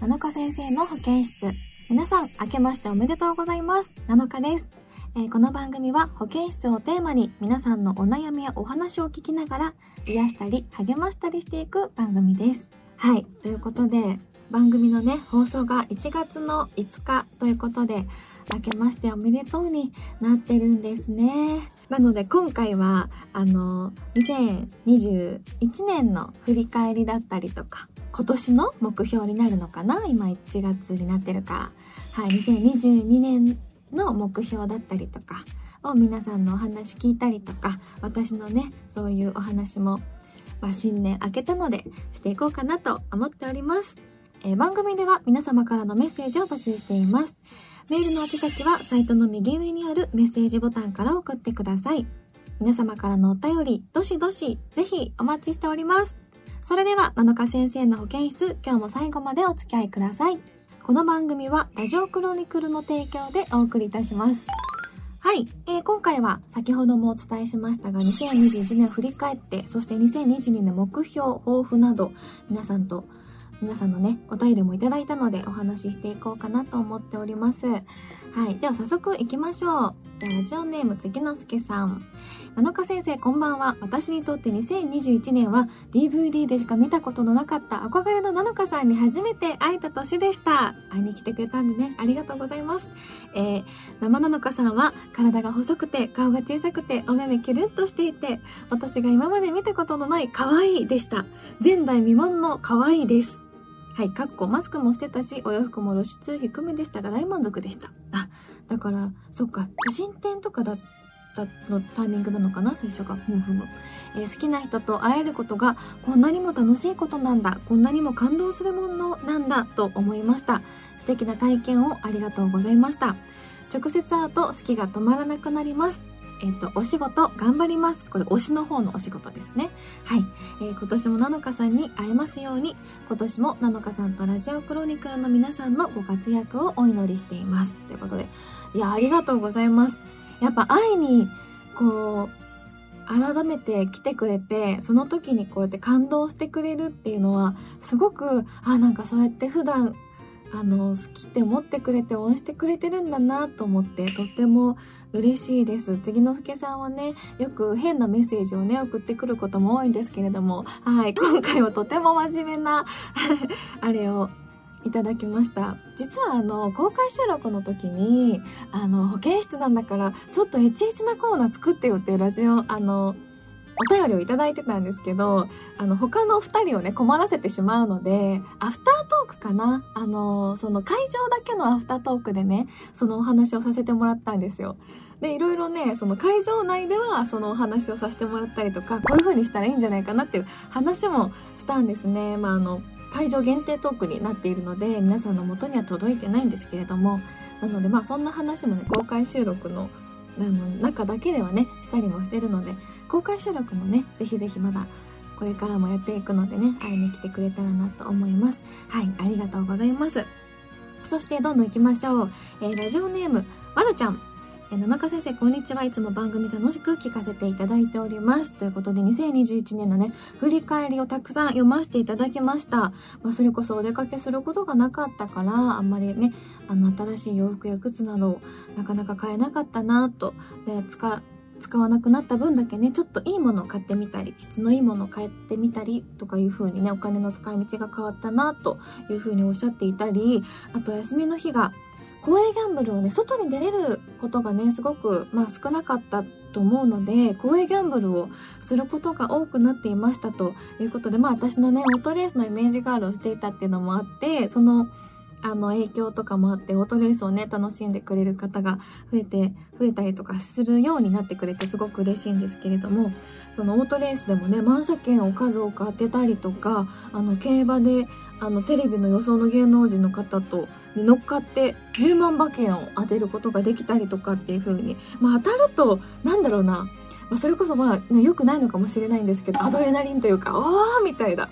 7日先生の保健室。皆さん、明けましておめでとうございます。7日です。えー、この番組は保健室をテーマに皆さんのお悩みやお話を聞きながら癒したり励ましたりしていく番組です。はい。ということで、番組のね、放送が1月の5日ということで、明けましておめでとうになってるんですね。なので今回は、あの、2021年の振り返りだったりとか、今年の目標になるのかな？今1月になってるから。はい、2022年の目標だったりとかを皆さんのお話聞いたりとか、私のね、そういうお話も、まあ、新年明けたのでしていこうかなと思っております。え、番組では皆様からのメッセージを募集しています。メールの宛先はサイトの右上にあるメッセージボタンから送ってください。皆様からのお便り、どしどし、ぜひお待ちしております。それでは、七日先生の保健室、今日も最後までお付き合いください。この番組は、ラジオクロニクルの提供でお送りいたします。はい、えー、今回は先ほどもお伝えしましたが、2021年を振り返って、そして2022年目標、抱負など、皆さんと皆さんのね、お便りもいただいたのでお話ししていこうかなと思っております。はい。では早速行きましょう。ラジオネーム月之助さん。七日先生こんばんは。私にとって2021年は DVD でしか見たことのなかった憧れの七日さんに初めて会えた年でした。会いに来てくれたんでね、ありがとうございます。えー、生七日さんは体が細くて顔が小さくてお目目キュルッとしていて、私が今まで見たことのない可愛いでした。前代未聞の可愛いです。はい、かっこマスクもしてたし、お洋服も露出低めでしたが大満足でした。あ、だから、そっか、写真展とかだったのタイミングなのかな、最初が。ふむふむ。えー、好きな人と会えることがこんなにも楽しいことなんだ、こんなにも感動するものなんだと思いました。素敵な体験をありがとうございました。直接会うと好きが止まらなくなります。えっ、ー、と、お仕事頑張ります。これ、推しの方のお仕事ですね。はい。えー、今年もなのかさんに会えますように、今年もなのかさんとラジオクロニクルの皆さんのご活躍をお祈りしています。ということで、いや、ありがとうございます。やっぱ愛に、こう、改めて来てくれて、その時にこうやって感動してくれるっていうのは、すごく、あ、なんかそうやって普段、あの、好きって思ってくれて応援してくれてるんだなと思って、とっても嬉しいです。次の助さんはね、よく変なメッセージをね、送ってくることも多いんですけれども、はい、今回はとても真面目な あれをいただきました。実はあの、公開収録の時に、あの、保健室なんだから、ちょっとエチエチなコーナー作ってよっていうラジオ、あの、お便りをいただいてたんですけど、あの、他の二人をね、困らせてしまうので、アフタートークかな？あの、その会場だけのアフタートークでね、そのお話をさせてもらったんですよ。で、いろいろね、その会場内ではそのお話をさせてもらったりとか、こういう風にしたらいいんじゃないかなっていう話もしたんですね。まあ、あの、会場限定トークになっているので、皆さんの元には届いてないんですけれども、なのでまあそんな話もね、公開収録のあの中だけではね、したりもしてるので、公開収録もね、ぜひぜひまだこれからもやっていくのでね、会いに来てくれたらなと思います。はい、ありがとうございます。そしてどんどん行きましょう。えー、ラジオネーム、まるちゃん。えー、七日先生、こんにちは。いつも番組楽しく聞かせていただいております。ということで、2021年のね、振り返りをたくさん読ませていただきました。まあ、それこそお出かけすることがなかったから、あんまりね、あの、新しい洋服や靴などをなかなか買えなかったなと。で、使、使わなくなった分だけね、ちょっといいものを買ってみたり、質のいいものを買ってみたりとかいう風にね、お金の使い道が変わったなという風におっしゃっていたり、あと休みの日が公営ギャンブルをね、外に出れることがね、すごく、まあ少なかったと思うので、公営ギャンブルをすることが多くなっていましたということで、まあ私のね、オートレースのイメージガールをしていたっていうのもあって、その、あの影響とかもあってオートレースをね楽しんでくれる方が増えて増えたりとかするようになってくれてすごく嬉しいんですけれどもそのオートレースでもね満車券を数多く当てたりとかあの競馬であのテレビの予想の芸能人の方とに乗っかって10万馬券を当てることができたりとかっていう風に、まあ当たると、なんだろうな、まあ、それこそまあ、ね、良くないのかもしれないんですけど、アドレナリンというか、おーみたいな。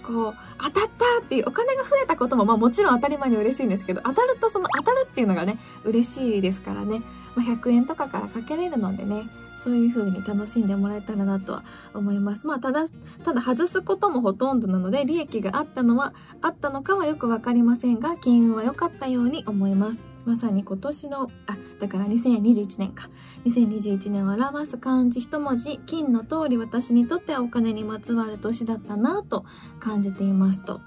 こう、当たったっていうお金が増えたことも、まあもちろん当たり前に嬉しいんですけど、当たるとその当たるっていうのがね、嬉しいですからね。まあ、100円とかからかけれるのでね、そういう風に楽しんでもらえたらなとは思います。まあ、ただ、ただ外すこともほとんどなので、利益があったのは、あったのかはよくわかりませんが、金運は良かったように思います。まさに今年の、あ、だから2021年か。2021年を表す漢字一文字、金の通り私にとってはお金にまつわる年だったなと感じていますと。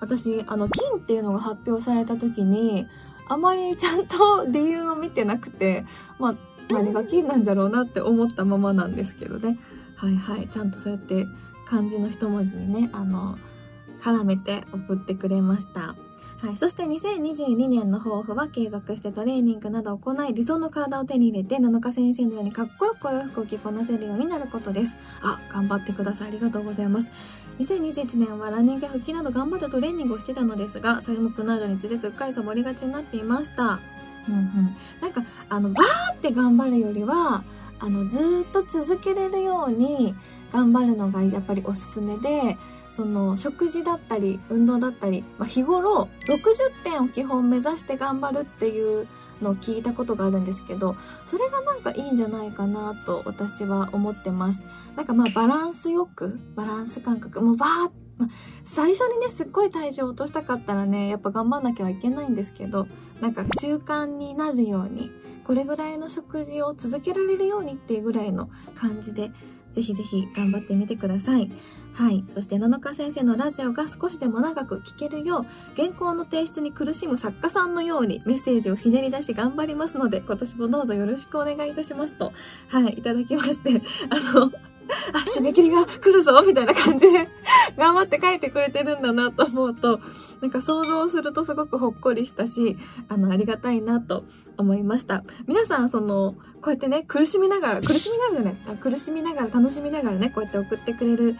私、あの、金っていうのが発表された時に、あまりちゃんと理由を見てなくて、まあ、何が金なんじゃろうなって思ったままなんですけどね。はいはい。ちゃんとそうやって漢字の一文字にね、あの、絡めて送ってくれました。はい。そして2022年の抱負は継続してトレーニングなどを行い、理想の体を手に入れて、7日先生のようにかっこよくお洋服を着こなせるようになることです。あ、頑張ってください。ありがとうございます。2021年はランニングや腹筋など頑張ってトレーニングをしてたのですが、寒くなるにつれすっかりサボりがちになっていました。うんうん。なんか、あの、バーって頑張るよりは、あの、ずっと続けれるように頑張るのがやっぱりおすすめで、その食事だったり運動だったり、まあ、日頃60点を基本目指して頑張るっていうのを聞いたことがあるんですけどそれがなんかいいんじゃないかなと私は思ってますなんかまあバランスよくバランス感覚もうバーッまあ、最初にねすっごい体重を落としたかったらねやっぱ頑張んなきゃいけないんですけどなんか習慣になるようにこれぐらいの食事を続けられるようにっていうぐらいの感じでぜひぜひ頑張ってみてください。はい。そして七日先生のラジオが少しでも長く聞けるよう、原稿の提出に苦しむ作家さんのようにメッセージをひねり出し頑張りますので、今年もどうぞよろしくお願いいたしますと、はい、いただきまして、あの、あ、締め切りが来るぞみたいな感じで頑張って書いてくれてるんだなと思うと、なんか想像するとすごくほっこりしたし、あの、ありがたいなと思いました。皆さん、その、こうやってね、苦しみながら、苦しみながらね、苦しみながら、楽しみながらね、こうやって送ってくれる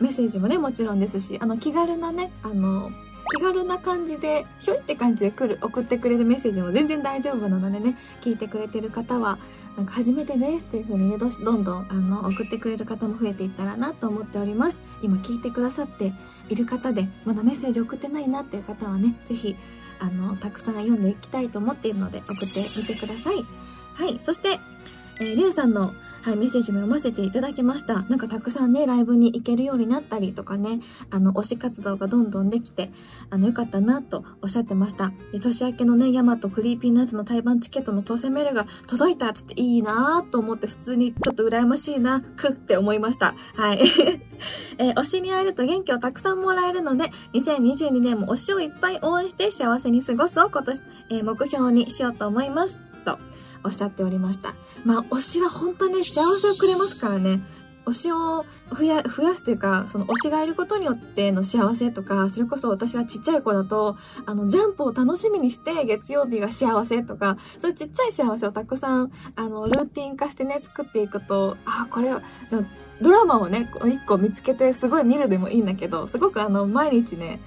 メッセージもね、もちろんですし、あの、気軽なね、あの、気軽な感じで、ひょいって感じで来る、送ってくれるメッセージも全然大丈夫なのでね、聞いてくれてる方は、なんか初めてですっていう風にね、どどんどん、あの、送ってくれる方も増えていったらなと思っております。今聞いてくださっている方で、まだメッセージ送ってないなっていう方はね、ぜひ、あの、たくさん読んでいきたいと思っているので、送ってみてください。はい。そして、えー、りゅうさんのはい、メッセージも読ませていただきました。なんかたくさんね、ライブに行けるようになったりとかね、あの、推し活動がどんどんできて、あの、よかったなとおっしゃってました。で、年明けのね、ヤマトクリーピーナッツの対バンチケットの当選メールが届いたっつっていいなと思って普通にちょっと羨ましいな、くって思いました。はい。えー、推しに会えると元気をたくさんもらえるので、2022年も推しをいっぱい応援して幸せに過ごすを今年、えー、目標にしようと思います。と。おっしゃっておりました。まあ、推しは本当に幸せをくれますからね。推しを増やすというか、その推しがいることによっての幸せとか、それこそ私はちっちゃい子だと、あの、ジャンプを楽しみにして月曜日が幸せとか、そういうちっちゃい幸せをたくさん、あの、ルーティン化してね、作っていくと、あ、これ、ドラマをね、一個見つけてすごい見るでもいいんだけど、すごくあの、毎日ね、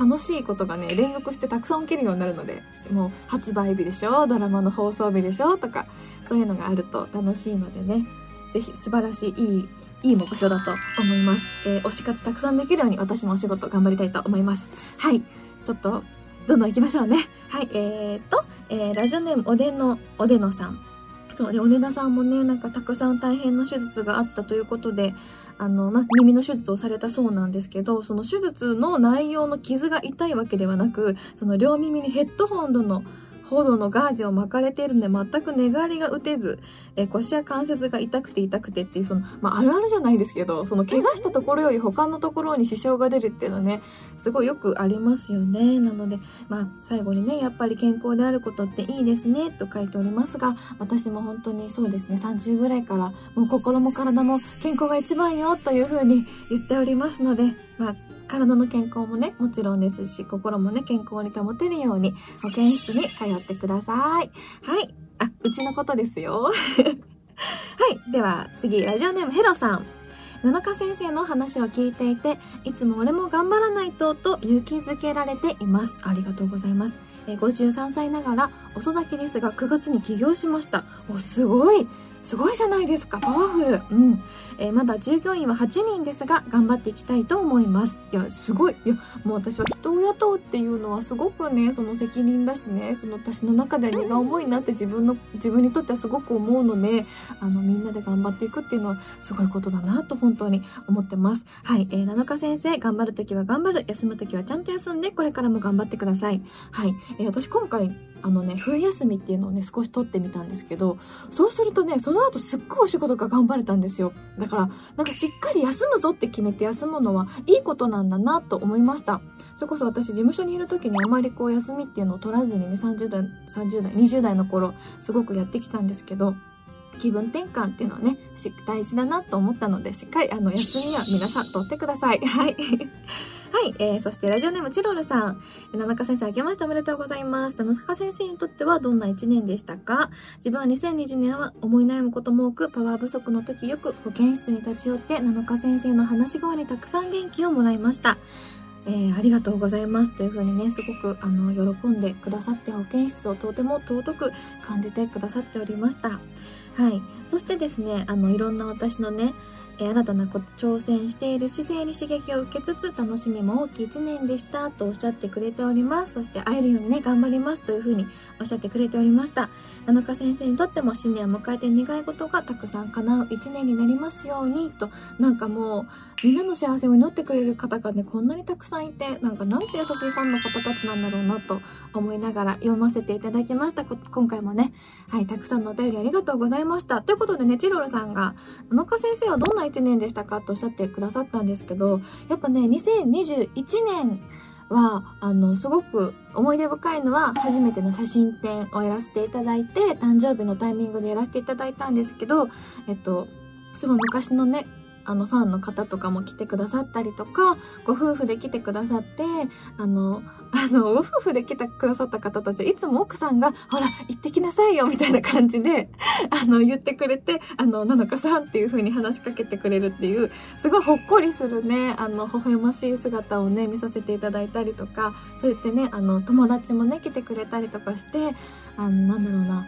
楽しいことがね、連続してたくさん起きるようになるので、もう発売日でしょドラマの放送日でしょとか、そういうのがあると楽しいのでね、ぜひ素晴らしい、いい、いい目標だと思います。えー、推し活たくさんできるように私もお仕事頑張りたいと思います。はい。ちょっと、どんどん行きましょうね。はい。えー、っと、えー、ラジオネームおでんの、おでのさん。そうで、おねださんもね、なんかたくさん大変な手術があったということで、あの、ま耳の手術をされたそうなんですけど、その手術の内容の傷が痛いわけではなく、その両耳にヘッドホンの報道のガーゼを巻かれているので全く寝返りが打てず、え、腰や関節が痛くて痛くてっていう、その、まあ、あるあるじゃないですけど、その怪我したところより他のところに支障が出るっていうのはね、すごいよくありますよね。なので、まあ、最後にね、やっぱり健康であることっていいですね、と書いておりますが、私も本当にそうですね、30ぐらいから、もう心も体も健康が一番よ、というふうに言っておりますので、まあ、体の健康もね、もちろんですし、心もね、健康に保てるように、保健室に通ってください。はい。あ、うちのことですよ。はい。では、次、ラジオネームヘロさん。七日先生の話を聞いていて、いつも俺も頑張らないと、と勇気づけられています。ありがとうございます。53歳ながら遅咲きですが9月に起業しました。お、すごいすごいじゃないですか。パワフル。うん。えー、まだ従業員は8人ですが、頑張っていきたいと思います。いや、すごい。いや、もう私は人を雇うっていうのはすごくね、その責任だしね、その私の中では荷が重いなって自分の、自分にとってはすごく思うので、あの、みんなで頑張っていくっていうのはすごいことだなと本当に思ってます。はい。えー、七日先生、頑張るときは頑張る。休むときはちゃんと休んで、これからも頑張ってください。はい。えー、私今回、あのね、冬休みっていうのをね、少し取ってみたんですけど、そうするとね、その後すっごいお仕事が頑張れたんですよ。だから、なんかしっかり休むぞって決めて休むのはいいことなんだなと思いました。それこそ私事務所にいる時にあまりこう休みっていうのを取らずにね、30代、30代、20代の頃、すごくやってきたんですけど、気分転換っていうのはね、大事だなと思ったので、しっかりあの、休みは皆さん取ってください。はい。はい、えー、そしてラジオネームチロルさん。七中先生、明けましておめでとうございます。七中先生にとってはどんな一年でしたか？自分は2020年は思い悩むことも多く、パワー不足の時よく保健室に立ち寄って、七中先生の話し声にたくさん元気をもらいました。えー、ありがとうございますというふうにね、すごくあの喜んでくださって保健室をとても尊く感じてくださっておりました。はい。そしてですね、あの、いろんな私のね、新たな挑戦している姿勢に刺激を受けつつ楽しみも大きい1年でしたとおっしゃってくれております。そして会えるようにね、頑張りますというふうにおっしゃってくれておりました。七日先生にとっても新年を迎えて願い事がたくさん叶う1年になりますようにと、なんかもう、みんなの幸せを祈ってくれる方がね、こんなにたくさんいて、なんかなんて優しいファンの方たちなんだろうなと思いながら読ませていただきました。今回もね、はい、たくさんのお便りありがとうございました。ということでね、チロルさんが、七日先生はどんな1年でしたか？とおっしゃってくださったんですけど、やっぱね、2021年、は、あの、すごく思い出深いのは、初めての写真展をやらせていただいて、誕生日のタイミングでやらせていただいたんですけど、えっと、すごい昔のね、あのファンの方とかも来てくださったりとかご夫婦で来てくださってあのあのご夫婦で来てくださった方たちはいつも奥さんが「ほら行ってきなさいよ」みたいな感じであの言ってくれて「あのなのかさん」っていう風に話しかけてくれるっていうすごいほっこりするねあの微笑ましい姿をね見させていただいたりとかそう言ってねあの友達もね来てくれたりとかしてあのなんだろうな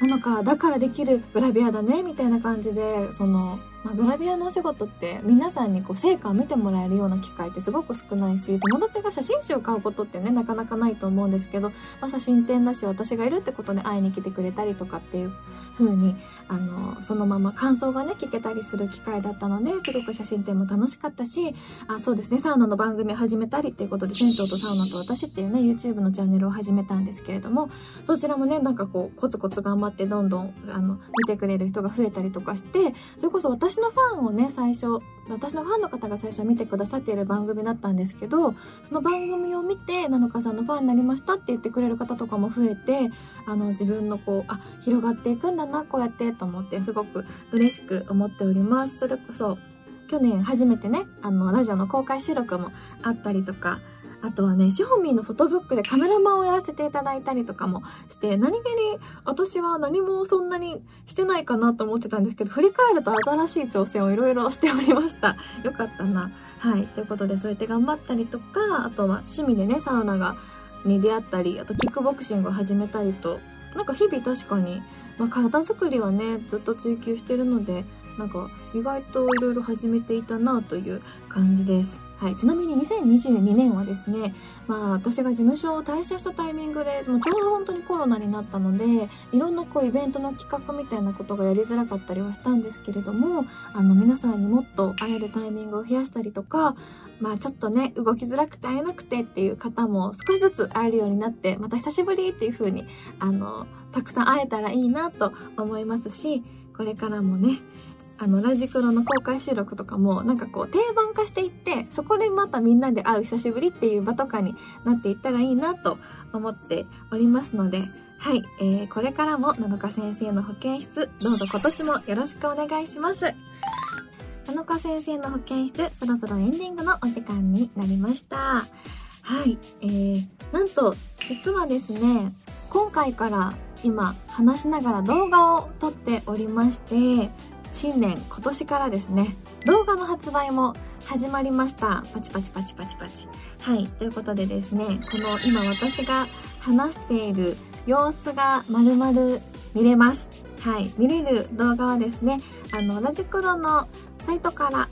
なのかだからできるグラビアだねみたいな感じでそのまあ、グラビアのお仕事って皆さんにこう成果を見てもらえるような機会ってすごく少ないし友達が写真集を買うことってねなかなかないと思うんですけど、まあ、写真展だし私がいるってことで会いに来てくれたりとかっていう風にあのそのまま感想がね聞けたりする機会だったのですごく写真展も楽しかったしあそうですねサウナの番組始めたりっていうことで「銭湯とサウナと私」っていうね YouTube のチャンネルを始めたんですけれどもそちらもねなんかこうコツコツ頑張ってどんどんあの見てくれる人が増えたりとかしてそれこそ私私のファンをね最初私のファンの方が最初見てくださっている番組だったんですけどその番組を見てなのかさんのファンになりましたって言ってくれる方とかも増えてあの自分のこうあ広がっていくんだなこうやってと思ってすごく嬉しく思っております。それこそ去年初めてねあのラジオの公開収録もあったりとかあとはね、シホミーのフォトブックでカメラマンをやらせていただいたりとかもして、何気に私は何もそんなにしてないかなと思ってたんですけど、振り返ると新しい挑戦をいろいろしておりました。よかったな。はい。ということで、そうやって頑張ったりとか、あとは趣味でね、サウナが、に出会ったり、あとキックボクシングを始めたりと、なんか日々確かに、まあ、体作りはね、ずっと追求してるので、なんか意外といろいろ始めていたなという感じです。はい、ちなみに2022年はですね、まあ私が事務所を退社したタイミングで、もうちょうど本当にコロナになったので、いろんなこうイベントの企画みたいなことがやりづらかったりはしたんですけれども、あの皆さんにもっと会えるタイミングを増やしたりとか、まあちょっとね、動きづらくて会えなくてっていう方も少しずつ会えるようになって、また久しぶりっていう風に、あの、たくさん会えたらいいなと思いますし、これからもね、あの、ラジクロの公開収録とかも、なんかこう、定番化していって、そこでまたみんなで会う久しぶりっていう場とかになっていったらいいなと思っておりますので、はい、えー、これからも七日先生の保健室、どうぞ今年もよろしくお願いします。七日先生の保健室、そろそろエンディングのお時間になりました。はい、えー、なんと、実はですね、今回から今話しながら動画を撮っておりまして、新年今年からですね。動画の発売も始まりました。パチパチパチパチパチ。はい。ということでですねこの今私が話している様子がまるまる見れます。はい。見れる動画はですねあのラジクロのサイトから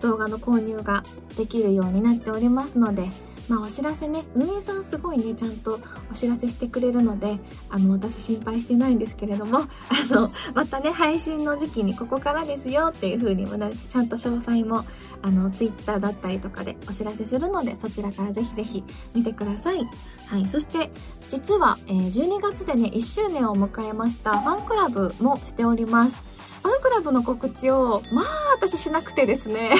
動画の購入ができるようになっておりますのでまあお知らせね運営さんすごいねちゃんとお知らせしてくれるのであの私心配してないんですけれども あのまたね配信の時期にここからですよっていう風にちゃんと詳細もあの Twitter だったりとかでお知らせするのでそちらからぜひぜひ見てください。はい、そして実は、えー、12月でね1周年を迎えましたファンクラブもしております。ファンクラブの告知を、まあ私しなくてですね。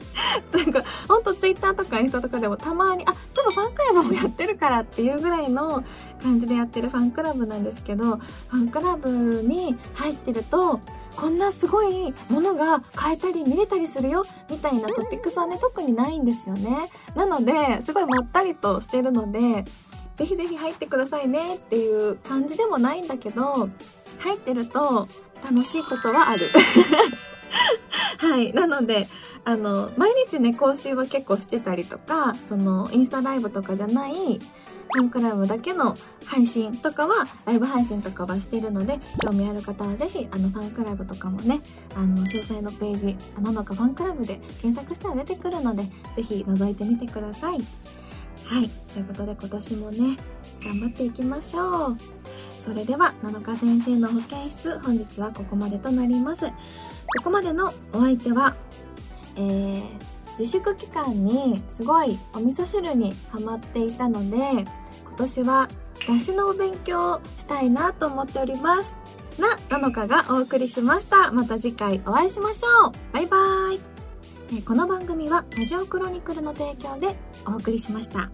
なんか、ほんとツイッターとかインスタとかでもたまに、あ、そういえばファンクラブもやってるからっていうぐらいの感じでやってるファンクラブなんですけど、ファンクラブに入ってると、こんなすごいものが買えたり見れたりするよみたいなトピックスはね特にないんですよねなのですごいまったりとしてるのでぜひぜひ入ってくださいねっていう感じでもないんだけど入ってると楽しいことはある。はい。なので、あの、毎日ね、更新は結構してたりとか、その、インスタライブとかじゃない、ファンクラブだけの配信とかは、ライブ配信とかはしてるので、興味ある方はぜひ、あの、ファンクラブとかもね、あの、詳細のページ、なのかファンクラブで検索したら出てくるので、ぜひ覗いてみてください。はい。ということで今年もね、頑張っていきましょう。それでは7日先生の保健室本日はここまでとなります。ここまでのお相手は、えー、自粛期間にすごいお味噌汁にハマっていたので今年は出汁のお勉強をしたいなと思っております。な7日がお送りしました。また次回お会いしましょう。バイバーイ。この番組はラジオクロニクルの提供でお送りしました。